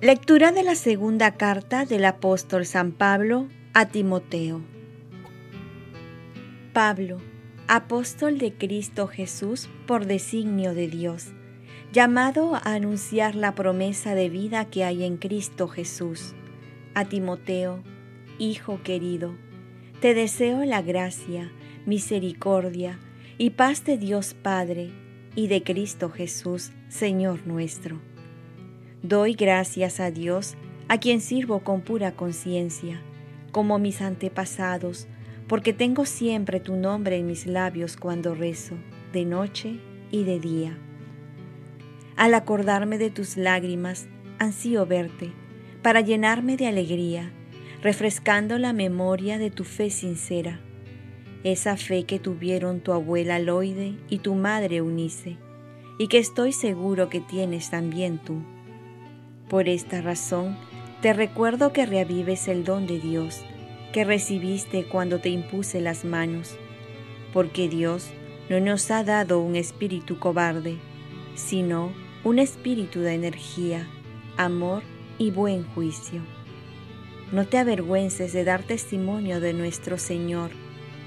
Lectura de la segunda carta del apóstol San Pablo a Timoteo. Pablo, apóstol de Cristo Jesús por designio de Dios, llamado a anunciar la promesa de vida que hay en Cristo Jesús. A Timoteo, hijo querido, te deseo la gracia, misericordia y paz de Dios Padre y de Cristo Jesús, Señor nuestro Doy gracias a Dios, a quien sirvo con pura conciencia, como mis antepasados, porque tengo siempre tu nombre en mis labios cuando rezo, de noche y de día. Al acordarme de tus lágrimas, ansío verte, para llenarme de alegría, refrescando la memoria de tu fe sincera, esa fe que tuvieron tu abuela Loide y tu madre Eunice, y que estoy seguro que tienes también tú. Por esta razón, te recuerdo que reavives el don de Dios que recibiste cuando te impuse las manos, porque Dios no nos ha dado un espíritu cobarde, sino un espíritu de energía, amor y buen juicio. No te avergüences de dar testimonio de nuestro Señor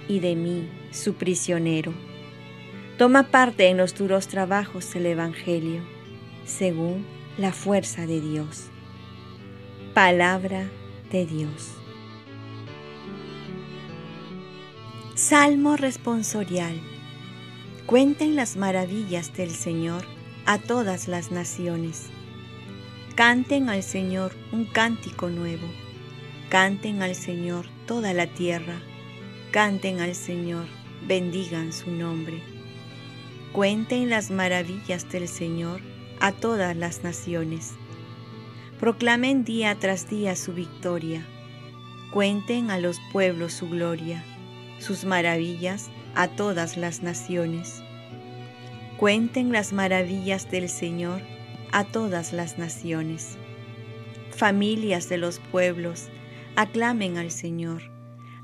y de mí, su prisionero. Toma parte en los duros trabajos del Evangelio, según la fuerza de Dios. Palabra de Dios. Salmo responsorial. Cuenten las maravillas del Señor a todas las naciones. Canten al Señor un cántico nuevo. Canten al Señor toda la tierra. Canten al Señor, bendigan su nombre. Cuenten las maravillas del Señor a todas las naciones. Proclamen día tras día su victoria. Cuenten a los pueblos su gloria, sus maravillas a todas las naciones. Cuenten las maravillas del Señor a todas las naciones. Familias de los pueblos, aclamen al Señor.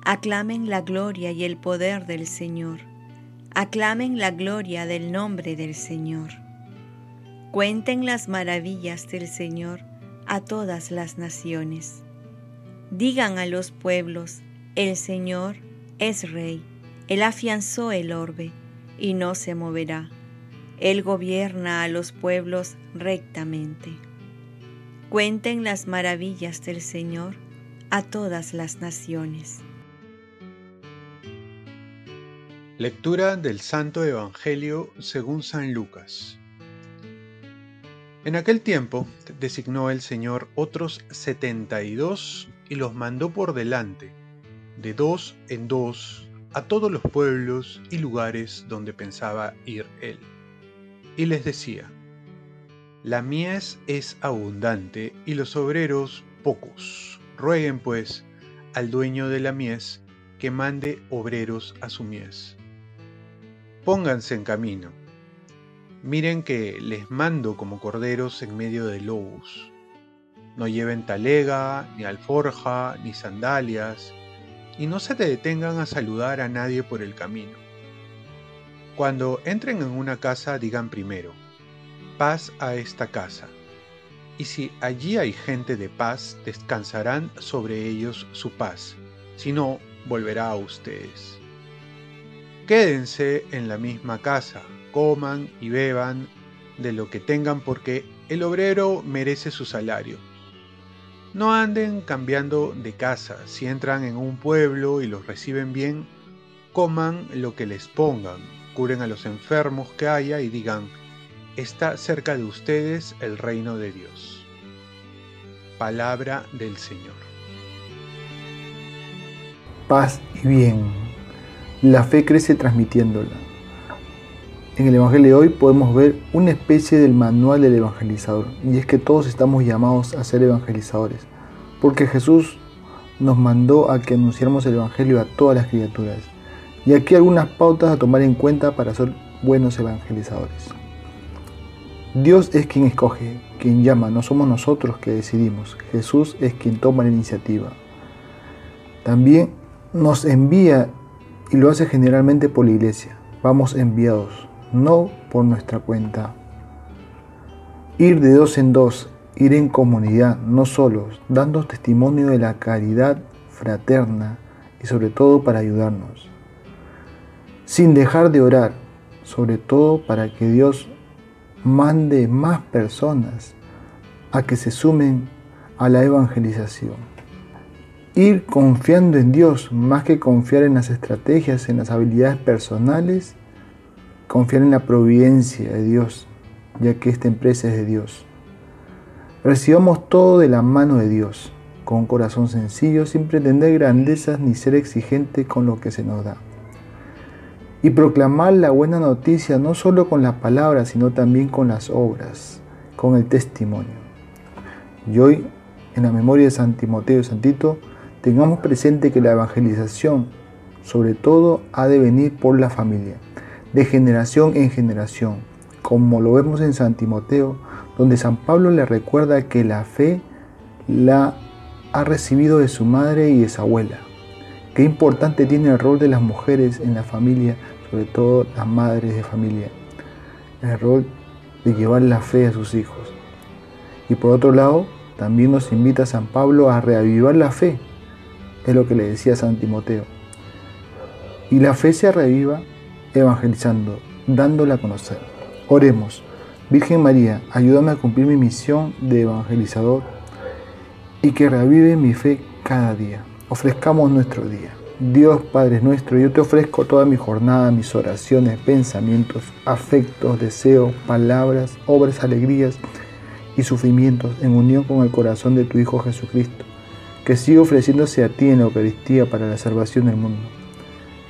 Aclamen la gloria y el poder del Señor. Aclamen la gloria del nombre del Señor. Cuenten las maravillas del Señor a todas las naciones. Digan a los pueblos, el Señor es Rey, Él afianzó el orbe y no se moverá. Él gobierna a los pueblos rectamente. Cuenten las maravillas del Señor a todas las naciones. Lectura del Santo Evangelio según San Lucas. En aquel tiempo designó el Señor otros setenta y dos y los mandó por delante, de dos en dos, a todos los pueblos y lugares donde pensaba ir él. Y les decía, La mies es abundante y los obreros pocos. Rueguen pues al dueño de la mies que mande obreros a su mies. Pónganse en camino Miren que les mando como corderos en medio de lobos. No lleven talega, ni alforja, ni sandalias, y no se detengan a saludar a nadie por el camino. Cuando entren en una casa digan primero, paz a esta casa. Y si allí hay gente de paz, descansarán sobre ellos su paz, si no, volverá a ustedes. Quédense en la misma casa, coman y beban de lo que tengan porque el obrero merece su salario. No anden cambiando de casa, si entran en un pueblo y los reciben bien, coman lo que les pongan, curen a los enfermos que haya y digan, está cerca de ustedes el reino de Dios. Palabra del Señor. Paz y bien. La fe crece transmitiéndola. En el Evangelio de hoy podemos ver una especie del manual del evangelizador, y es que todos estamos llamados a ser evangelizadores, porque Jesús nos mandó a que anunciáramos el Evangelio a todas las criaturas. Y aquí algunas pautas a tomar en cuenta para ser buenos evangelizadores. Dios es quien escoge, quien llama, no somos nosotros que decidimos. Jesús es quien toma la iniciativa. También nos envía y lo hace generalmente por la iglesia. Vamos enviados no por nuestra cuenta. Ir de dos en dos ir en comunidad, no solos, dando testimonio de la caridad fraterna y sobre todo para ayudarnos. Sin dejar de orar, sobre todo para que Dios mande más personas a que se sumen a la evangelización. Ir confiando en Dios más que confiar en las estrategias, en las habilidades personales, confiar en la providencia de Dios, ya que esta empresa es de Dios. Recibamos todo de la mano de Dios, con un corazón sencillo, sin pretender grandezas ni ser exigente con lo que se nos da. Y proclamar la buena noticia no solo con las palabras, sino también con las obras, con el testimonio. Y hoy, en la memoria de San Timoteo y Santito, tengamos presente que la evangelización, sobre todo, ha de venir por la familia, de generación en generación, como lo vemos en San Timoteo, donde San Pablo le recuerda que la fe la ha recibido de su madre y de su abuela. Qué importante tiene el rol de las mujeres en la familia, sobre todo las madres de familia. El rol de llevar la fe a sus hijos. Y por otro lado, también nos invita San Pablo a reavivar la fe. Es lo que le decía San Timoteo. Y la fe se reviva evangelizando, dándola a conocer. Oremos. Virgen María, ayúdame a cumplir mi misión de evangelizador y que revive mi fe cada día. Ofrezcamos nuestro día. Dios Padre nuestro, yo te ofrezco toda mi jornada, mis oraciones, pensamientos, afectos, deseos, palabras, obras, alegrías y sufrimientos en unión con el corazón de tu Hijo Jesucristo, que sigue ofreciéndose a ti en la Eucaristía para la salvación del mundo.